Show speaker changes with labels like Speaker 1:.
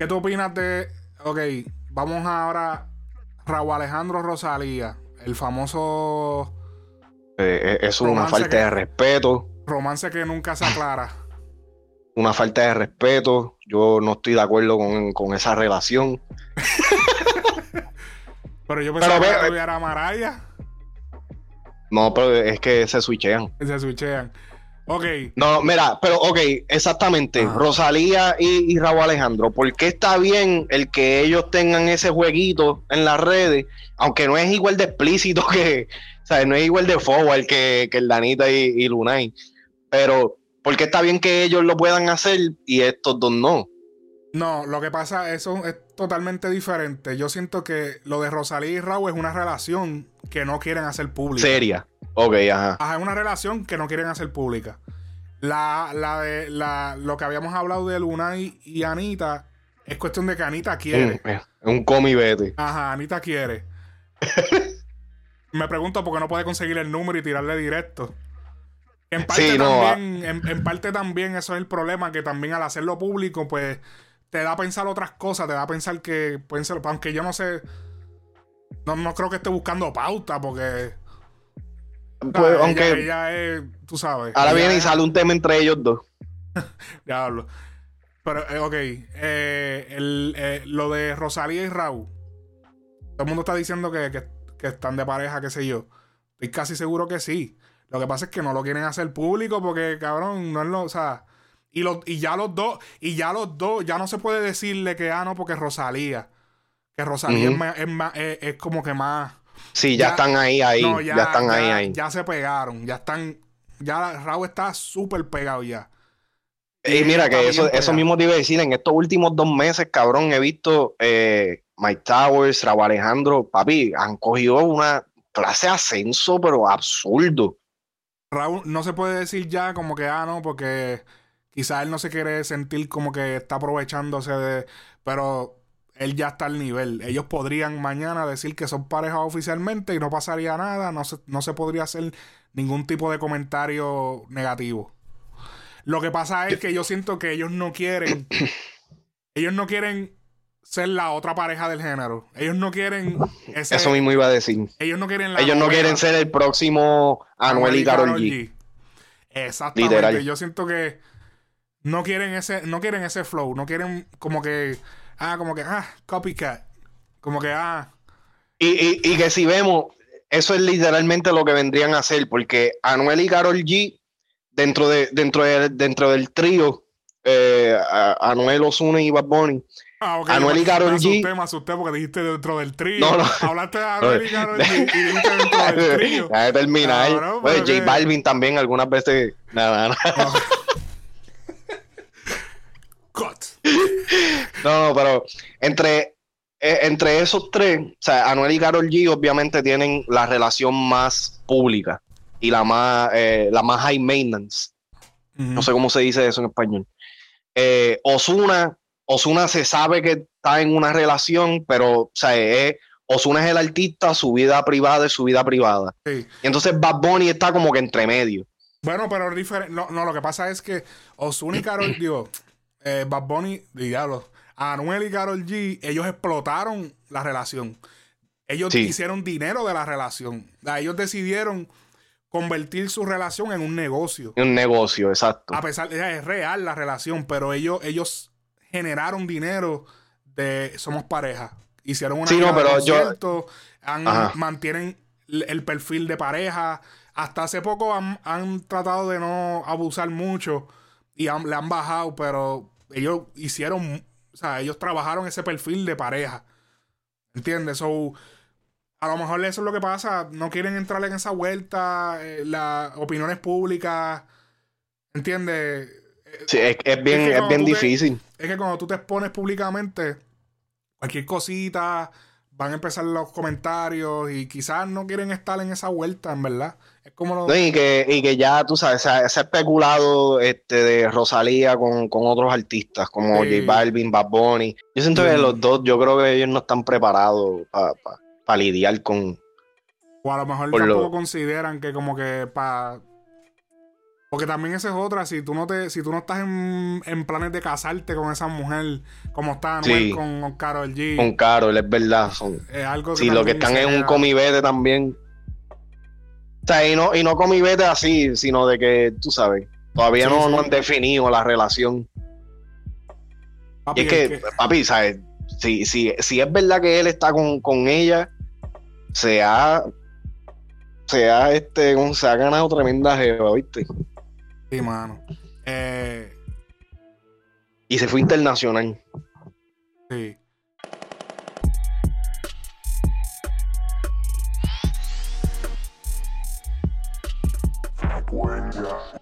Speaker 1: ¿Qué tú opinas de. Ok, vamos ahora. Raúl Alejandro Rosalía, el famoso.
Speaker 2: Eh, eh, es una falta de respeto.
Speaker 1: Romance que nunca se aclara.
Speaker 2: Una falta de respeto. Yo no estoy de acuerdo con, esa relación.
Speaker 1: pero yo pensaba que tuviera Maraya.
Speaker 2: No, pero es que se switchean.
Speaker 1: Se switchean. Ok.
Speaker 2: No, mira, pero ok, exactamente. Rosalía y, y Raúl Alejandro, ¿por qué está bien el que ellos tengan ese jueguito en las redes? Aunque no es igual de explícito que, o sea, no es igual de forward que, que el Danita y, y Lunay. Pero, ¿por qué está bien que ellos lo puedan hacer y estos dos no?
Speaker 1: No, lo que pasa, eso es totalmente diferente. Yo siento que lo de Rosalía y Raúl es una relación que no quieren hacer pública.
Speaker 2: Seria. Ok, ajá.
Speaker 1: Ajá, es una relación que no quieren hacer pública. La, la de la, lo que habíamos hablado de Luna y, Anita es cuestión de que Anita quiere.
Speaker 2: Es un comi vete.
Speaker 1: Ajá, Anita quiere. Me pregunto por qué no puede conseguir el número y tirarle directo. En parte, también, en, parte también eso es el problema, que también al hacerlo público, pues te da a pensar otras cosas, te da a pensar que pueden ser, aunque yo no sé, no, no creo que esté buscando pauta, porque
Speaker 2: pues, aunque.
Speaker 1: Ella, es, tú sabes.
Speaker 2: Ahora viene y sale un tema entre ellos dos.
Speaker 1: Diablo. Pero, eh, ok. Eh, eh, lo de Rosalía y Raúl. Todo el mundo está diciendo que, que, están de pareja, qué sé yo. Estoy casi seguro que sí. Lo que pasa es que no lo quieren hacer público porque, cabrón, no es lo. O sea. Y, lo, y ya los dos, y ya los dos, ya no se puede decirle que, ah, no, porque Rosalía. Que Rosalía es, más, es como que más
Speaker 2: Sí, ya, están ahí, ahí. ya, están ahí, ahí.
Speaker 1: Ya se pegaron, ya están. Ya Raúl está súper pegado ya.
Speaker 2: Y mira, que eso, eso mismo te iba a decir, en estos últimos dos meses, cabrón, he visto eh, Mike Towers, Raúl Alejandro, papi, han cogido una clase de ascenso, pero absurdo.
Speaker 1: Raúl no se puede decir ya como que, ah, no, porque quizás él no se quiere sentir como que está aprovechándose de. Pero él ya está al nivel. Ellos podrían mañana decir que son pareja oficialmente y no pasaría nada, no se, no se podría hacer ningún tipo de comentario negativo. Lo que pasa es que yo siento que ellos no quieren, ellos no quieren ser la otra pareja del género. Ellos no quieren
Speaker 2: Eso mismo iba a decir.
Speaker 1: Ellos no quieren
Speaker 2: Ellos no quieren ser el próximo Anuel y Karol G.
Speaker 1: Exactamente. Yo siento que no quieren ese no quieren ese flow, no quieren como que ah, como que, ah, copycat. Como que, ah.
Speaker 2: Y, y, que si vemos, eso es literalmente lo que vendrían a hacer, porque Anuel y Carol G, dentro, de, dentro, de, dentro del trío, eh, Anuel, Osuna y Bad Bunny,
Speaker 1: Ah, okay. Anuel y Karol G. Me asusté porque dijiste dentro del trío. No, no. Hablaste de Anuel y Karol G y dijiste dentro del trío.
Speaker 2: Ya terminar. No, J Balvin también algunas veces. Nada, nada. No, no, pero entre, eh, entre esos tres, o sea, Anuel y Carol G obviamente tienen la relación más pública y la más, eh, la más high maintenance. No sé cómo se dice eso en español. Eh, Osuna, Osuna se sabe que está en una relación, pero, o sea, Osuna es el artista, su vida privada es su vida privada. Y entonces Bad Bunny está como que entre medio.
Speaker 1: Bueno, pero no, no, lo que pasa es que Osuna y Carol, digo, eh, Bad Bunny, diablo, Anuel y Carol G, ellos explotaron la relación. Ellos hicieron dinero de la relación. Ellos decidieron convertir su relación en un negocio.
Speaker 2: Un negocio, exacto.
Speaker 1: A pesar es real la relación, pero ellos, ellos generaron dinero de somos pareja. Hicieron una
Speaker 2: sí, no, pero
Speaker 1: mantienen el perfil de pareja. Hasta hace poco han, tratado de no abusar mucho y le han bajado, pero ellos hicieron, o sea, ellos trabajaron ese perfil de pareja. ¿Entiendes? So, a lo mejor eso es lo que pasa. No quieren entrar en esa vuelta, eh, las opiniones públicas. ¿Entiendes?
Speaker 2: Sí, es, bien, es, bien difícil.
Speaker 1: es que cuando tú te expones públicamente, cualquier cosita, van a empezar los comentarios y quizás no quieren estar en esa vuelta, en verdad
Speaker 2: y, que, ya, tú sabes, se ha, especulado este, de Rosalía con, otros artistas como J Balvin, Bad Bunny. Yo siento que los dos, yo creo que ellos no están preparados para lidiar con...
Speaker 1: O a lo mejor tampoco consideran que como que para... Porque también esa es otra, si tú no te, si tú no estás en, en planes de casarte con esa mujer, como está Anuel
Speaker 2: Sí.
Speaker 1: con, con Karol G,
Speaker 2: Con Carol, es verdad. Son,
Speaker 1: es algo
Speaker 2: sí, lo que están en un comibete también. O sea, y no, y no comibete así, sino de que, tú sabes, todavía
Speaker 1: Sí,
Speaker 2: no,
Speaker 1: sí.
Speaker 2: no han definido la relación.
Speaker 1: Papi,
Speaker 2: Y es que,
Speaker 1: es que-
Speaker 2: papi, ¿sabes? Si, si, si es verdad que él está con, con ella, se ha, se ha, este, se ha ganado tremenda jeva, ¿viste?
Speaker 1: sí, mano. Eh,
Speaker 2: Y se fue internacional.
Speaker 1: sí. Buena.